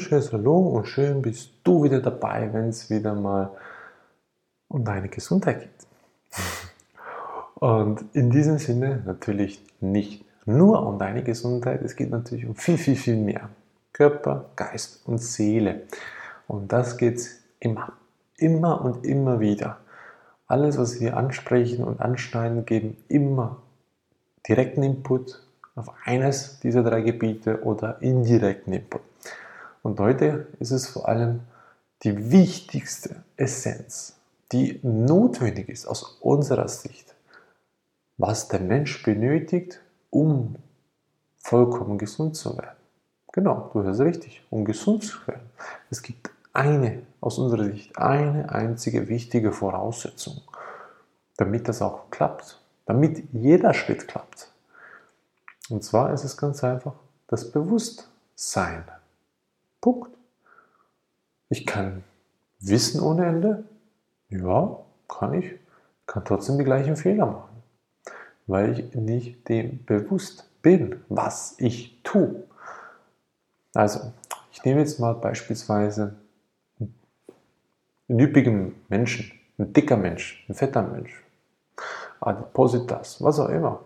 wunderschönes Hallo und schön bist du wieder dabei, wenn es wieder mal um deine Gesundheit geht. Und in diesem Sinne natürlich nicht nur um deine Gesundheit, es geht natürlich um viel, viel, viel mehr. Körper, Geist und Seele. Und das geht es immer, immer und immer wieder. Alles, was wir ansprechen und anschneiden, geben immer direkten Input auf eines dieser drei Gebiete oder indirekten Input. Und heute ist es vor allem die wichtigste Essenz, die notwendig ist aus unserer Sicht, was der Mensch benötigt, um vollkommen gesund zu werden. Genau, du hörst richtig, um gesund zu werden. Es gibt eine, aus unserer Sicht, eine einzige wichtige Voraussetzung, damit das auch klappt, damit jeder Schritt klappt. Und zwar ist es ganz einfach das Bewusstsein. Punkt. Ich kann wissen ohne Ende. Ja, kann ich. Kann trotzdem die gleichen Fehler machen, weil ich nicht dem bewusst bin, was ich tue. Also, ich nehme jetzt mal beispielsweise einen üppigen Menschen, ein dicker Mensch, ein fetter Mensch, Adipositas, was auch immer.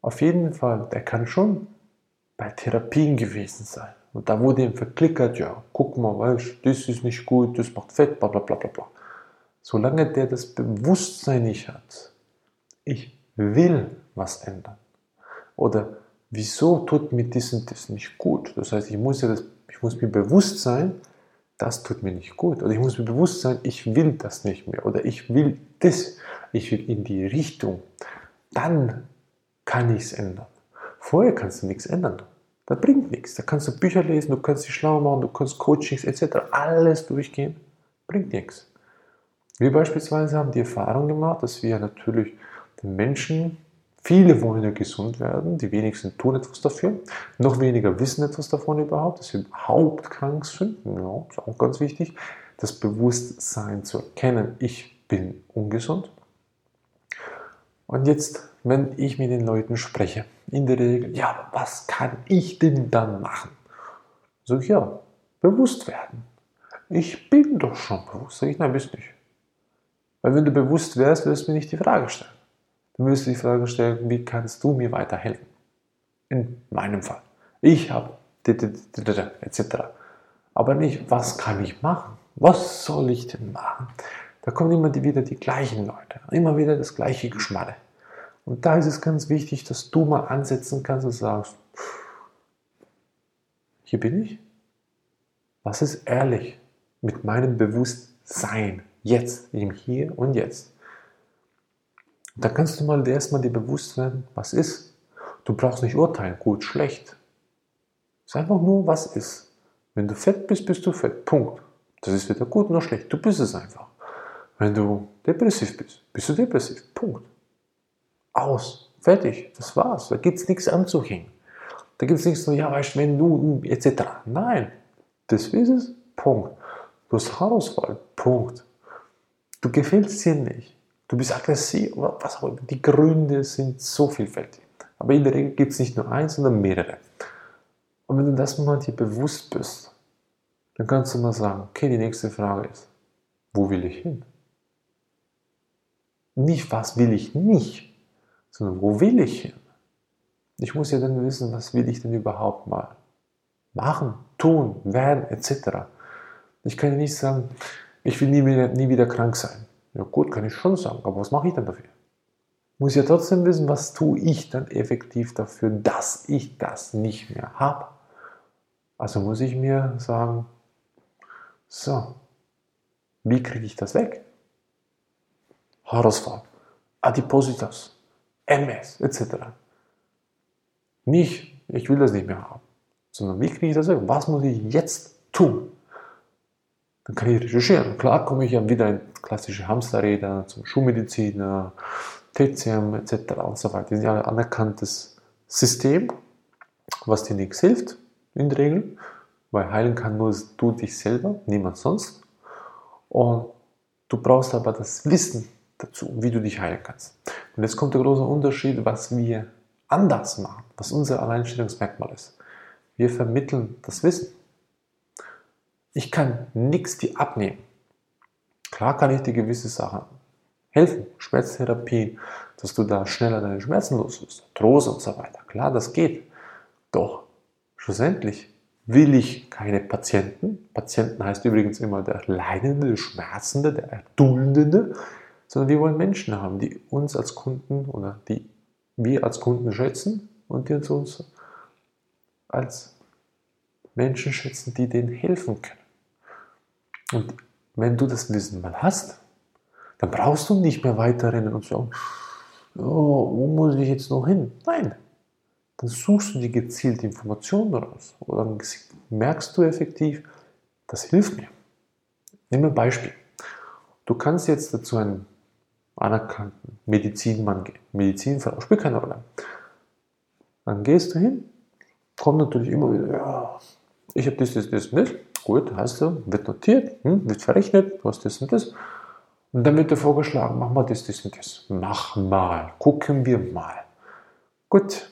Auf jeden Fall, der kann schon bei Therapien gewesen sein. Und da wurde ihm verklickert, ja, guck mal, weißt, das ist nicht gut, das macht Fett, bla bla bla bla bla. Solange der das Bewusstsein nicht hat, ich will was ändern. Oder wieso tut mir das und das nicht gut? Das heißt, ich muss, ja das, ich muss mir bewusst sein, das tut mir nicht gut. Oder ich muss mir bewusst sein, ich will das nicht mehr. Oder ich will das. Ich will in die Richtung. Dann kann ich es ändern. Vorher kannst du nichts ändern. Das bringt nichts. Da kannst du Bücher lesen, du kannst dich schlau machen, du kannst Coachings etc. alles durchgehen. Bringt nichts. Wir beispielsweise haben die Erfahrung gemacht, dass wir natürlich den Menschen, viele wollen ja gesund werden, die wenigsten tun etwas dafür, noch weniger wissen etwas davon überhaupt, dass sie überhaupt krank sind. Ja, ist auch ganz wichtig. Das Bewusstsein zu erkennen, ich bin ungesund. Und jetzt wenn ich mit den Leuten spreche. In der Regel, ja, was kann ich denn dann machen? Sag ich, ja, bewusst werden. Ich bin doch schon bewusst. Sag ich, nein, bist nicht. Weil wenn du bewusst wärst, wirst du mir nicht die Frage stellen. Du wirst die Frage stellen, wie kannst du mir weiterhelfen? In meinem Fall. Ich habe etc. Aber nicht, was kann ich machen? Was soll ich denn machen? Da kommen immer wieder die gleichen Leute. Immer wieder das gleiche Geschmalle. Und da ist es ganz wichtig, dass du mal ansetzen kannst und sagst, hier bin ich. Was ist ehrlich mit meinem Bewusstsein jetzt, im Hier und Jetzt? da kannst du mal erstmal dir bewusst werden, was ist. Du brauchst nicht urteilen, gut, schlecht. Es ist einfach nur, was ist. Wenn du fett bist, bist du fett. Punkt. Das ist weder gut noch schlecht. Du bist es einfach. Wenn du depressiv bist, bist du depressiv. Punkt. Aus. Fertig. Das war's. Da gibt es nichts anzuhängen. Da gibt es nichts so, ja, weißt du, wenn du, etc. Nein. Das ist es. Punkt. Du hast Haarausfall. Punkt. Du gefällst dir nicht. Du bist aggressiv. Was auch immer. Die Gründe sind so vielfältig. Aber in der Regel gibt es nicht nur eins, sondern mehrere. Und wenn du das mal dir bewusst bist, dann kannst du mal sagen, okay, die nächste Frage ist, wo will ich hin? Nicht, was will ich nicht, sondern wo will ich hin? Ich muss ja dann wissen, was will ich denn überhaupt mal machen, tun, werden, etc. Ich kann ja nicht sagen, ich will nie wieder, nie wieder krank sein. Ja gut, kann ich schon sagen, aber was mache ich dann dafür? Muss ja trotzdem wissen, was tue ich dann effektiv dafür, dass ich das nicht mehr habe. Also muss ich mir sagen, so, wie kriege ich das weg? Haarausfall, Adipositas, MS etc. Nicht, ich will das nicht mehr haben, sondern wie kriege ich das? Was muss ich jetzt tun? Dann kann ich recherchieren. Klar komme ich ja wieder in klassische Hamsterräder, zum Schulmediziner, TCM etc. und so weiter. Das ist ja ein anerkanntes System, was dir nichts hilft, in der Regel, weil heilen kann nur du dich selber, niemand sonst. Und du brauchst aber das Wissen dazu, wie du dich heilen kannst. Und jetzt kommt der große Unterschied, was wir anders machen, was unser Alleinstellungsmerkmal ist. Wir vermitteln das Wissen. Ich kann nichts dir abnehmen. Klar kann ich dir gewisse Sachen helfen, Schmerztherapie, dass du da schneller deine Schmerzen los wirst, Trost und so weiter. Klar, das geht. Doch schlussendlich will ich keine Patienten. Patienten heißt übrigens immer der Leidende, der Schmerzende, der Erduldende, sondern wir wollen Menschen haben, die uns als Kunden oder die wir als Kunden schätzen und die uns als Menschen schätzen, die denen helfen können. Und wenn du das Wissen mal hast, dann brauchst du nicht mehr weiterrennen und sagen, oh, wo muss ich jetzt noch hin? Nein, dann suchst du dir gezielt Informationen daraus. Oder dann merkst du effektiv, das hilft mir. Nimm ein Beispiel. Du kannst jetzt dazu einen anerkannten Medizinmann gehen, Medizinfrau, spielt keine Rolle. Dann gehst du hin, kommt natürlich immer wieder, ja, ich habe das, das, das nicht. Gut, hast du, wird notiert, hm, wird verrechnet, du hast das und das. Und dann wird dir vorgeschlagen, mach mal das, das und das. Mach mal, gucken wir mal. Gut,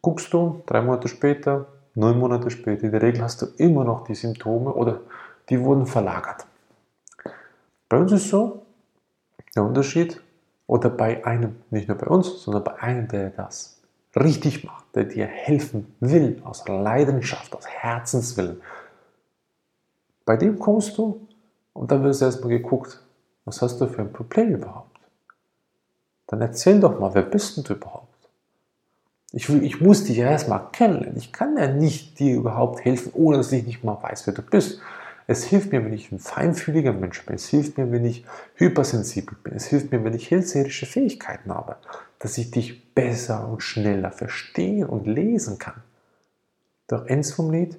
guckst du, drei Monate später, neun Monate später, in der Regel hast du immer noch die Symptome oder die wurden verlagert. Bei uns ist so, der Unterschied, oder bei einem, nicht nur bei uns, sondern bei einem, der das richtig macht, der dir helfen will, aus Leidenschaft, aus Herzenswillen. Bei dem kommst du und dann wirst du erstmal geguckt, was hast du für ein Problem überhaupt? Dann erzähl doch mal, wer bist denn du überhaupt? Ich, ich muss dich ja erstmal kennenlernen. Ich kann ja nicht dir überhaupt helfen, ohne dass ich nicht mal weiß, wer du bist. Es hilft mir, wenn ich ein feinfühliger Mensch bin. Es hilft mir, wenn ich hypersensibel bin. Es hilft mir, wenn ich hellseherische Fähigkeiten habe, dass ich dich besser und schneller verstehen und lesen kann. Doch ends vom Lied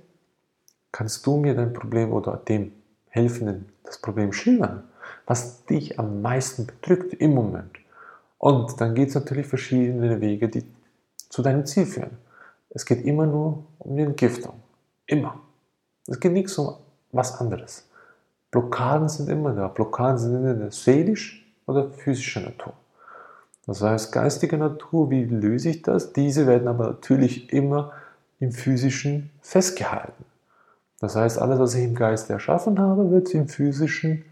kannst du mir dein Problem oder dem Helfenden das Problem schildern, was dich am meisten bedrückt im Moment. Und dann geht es natürlich verschiedene Wege, die zu deinem Ziel führen. Es geht immer nur um die Entgiftung. Immer. Es geht nichts um was anderes. Blockaden sind immer da. Blockaden sind entweder seelisch oder physischer Natur. Das heißt, geistige Natur, wie löse ich das? Diese werden aber natürlich immer im physischen festgehalten. Das heißt, alles, was ich im Geist erschaffen habe, wird im physischen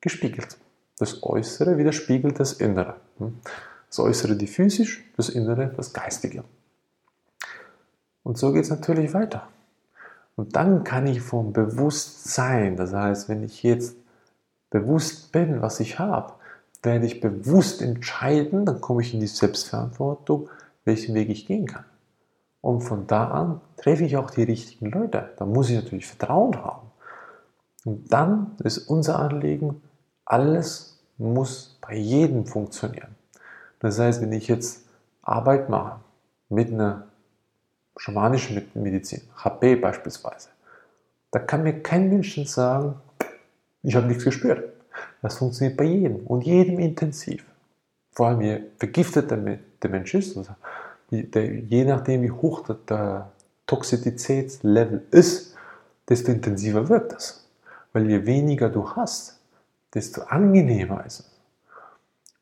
gespiegelt. Das Äußere widerspiegelt das Innere. Das Äußere die physisch, das Innere das Geistige. Und so geht es natürlich weiter. Und dann kann ich vom Bewusstsein, das heißt, wenn ich jetzt bewusst bin, was ich habe, werde ich bewusst entscheiden, dann komme ich in die Selbstverantwortung, welchen Weg ich gehen kann. Und von da an treffe ich auch die richtigen Leute. Da muss ich natürlich Vertrauen haben. Und dann ist unser Anliegen, alles muss bei jedem funktionieren. Das heißt, wenn ich jetzt Arbeit mache mit einer schamanischen Medizin, HP beispielsweise, da kann mir kein Mensch sagen, ich habe nichts gespürt. Das funktioniert bei jedem und jedem intensiv. Vor allem je vergifteter der Mensch ist, also je nachdem wie hoch der Toxizitätslevel ist, desto intensiver wirkt das. Weil je weniger du hast, desto angenehmer ist es.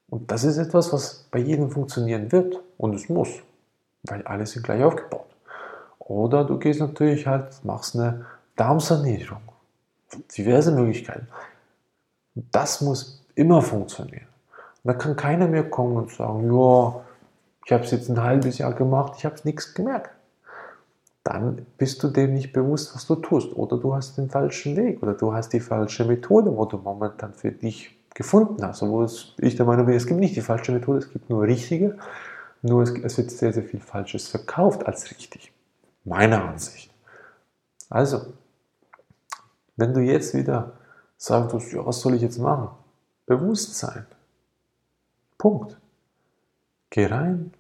Und das ist etwas, was bei jedem funktionieren wird und es muss, weil alle sind gleich aufgebaut. Oder du gehst natürlich halt, machst eine Darmsanierung. Diverse Möglichkeiten. Das muss immer funktionieren. Da kann keiner mehr kommen und sagen, ja, ich habe es jetzt ein halbes Jahr gemacht, ich habe nichts gemerkt. Dann bist du dem nicht bewusst, was du tust. Oder du hast den falschen Weg oder du hast die falsche Methode, wo du momentan für dich gefunden hast. Obwohl ich der Meinung bin, es gibt nicht die falsche Methode, es gibt nur richtige. Nur es wird sehr, sehr viel Falsches verkauft als richtig. Meiner Ansicht. Also, wenn du jetzt wieder sagst, ja, was soll ich jetzt machen? Bewusstsein. Punkt. Geh rein,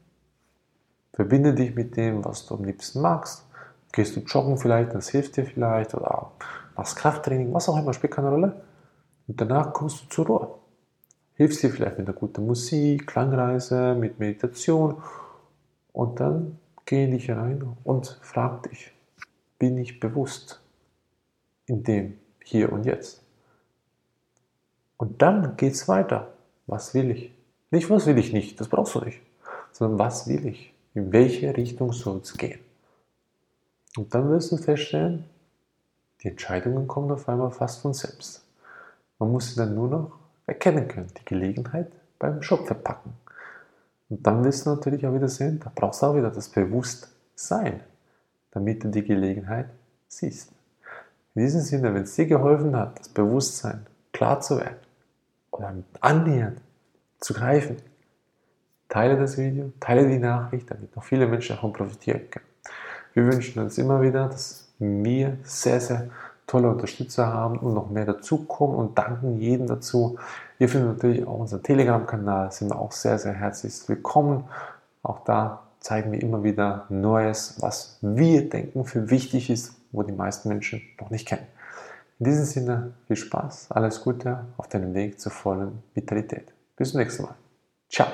verbinde dich mit dem, was du am liebsten magst. Gehst du joggen vielleicht, das hilft dir vielleicht, oder machst Krafttraining, was auch immer, spielt keine Rolle. Und danach kommst du zur Ruhe. Hilfst dir vielleicht mit einer guten Musik, Klangreise, mit Meditation. Und dann geh in dich rein und frag dich, bin ich bewusst in dem Hier und Jetzt? Und dann geht es weiter. Was will ich? Nicht, was will ich nicht, das brauchst du nicht, sondern was will ich? In welche Richtung soll es gehen? Und dann wirst du feststellen, Die Entscheidungen kommen auf einmal fast von selbst. Man muss sie dann nur noch erkennen können, die Gelegenheit beim Schopf verpacken. Und dann wirst du natürlich auch wieder sehen, da brauchst du auch wieder das Bewusstsein, damit du die Gelegenheit siehst. In diesem Sinne, wenn es dir geholfen hat, das Bewusstsein klar zu werden oder annähernd zu greifen, teile das Video, teile die Nachricht, damit noch viele Menschen davon profitieren können. Wir wünschen uns immer wieder, dass wir sehr, sehr tolle Unterstützer haben und noch mehr dazukommen und danken jedem dazu. Ihr findet natürlich auch unseren Telegram-Kanal, sind auch sehr, sehr herzlich willkommen. Auch da zeigen wir immer wieder Neues, was wir denken für wichtig ist, wo die meisten Menschen noch nicht kennen. In diesem Sinne viel Spaß, alles Gute auf deinem Weg zur vollen Vitalität. Bis zum nächsten Mal. Ciao.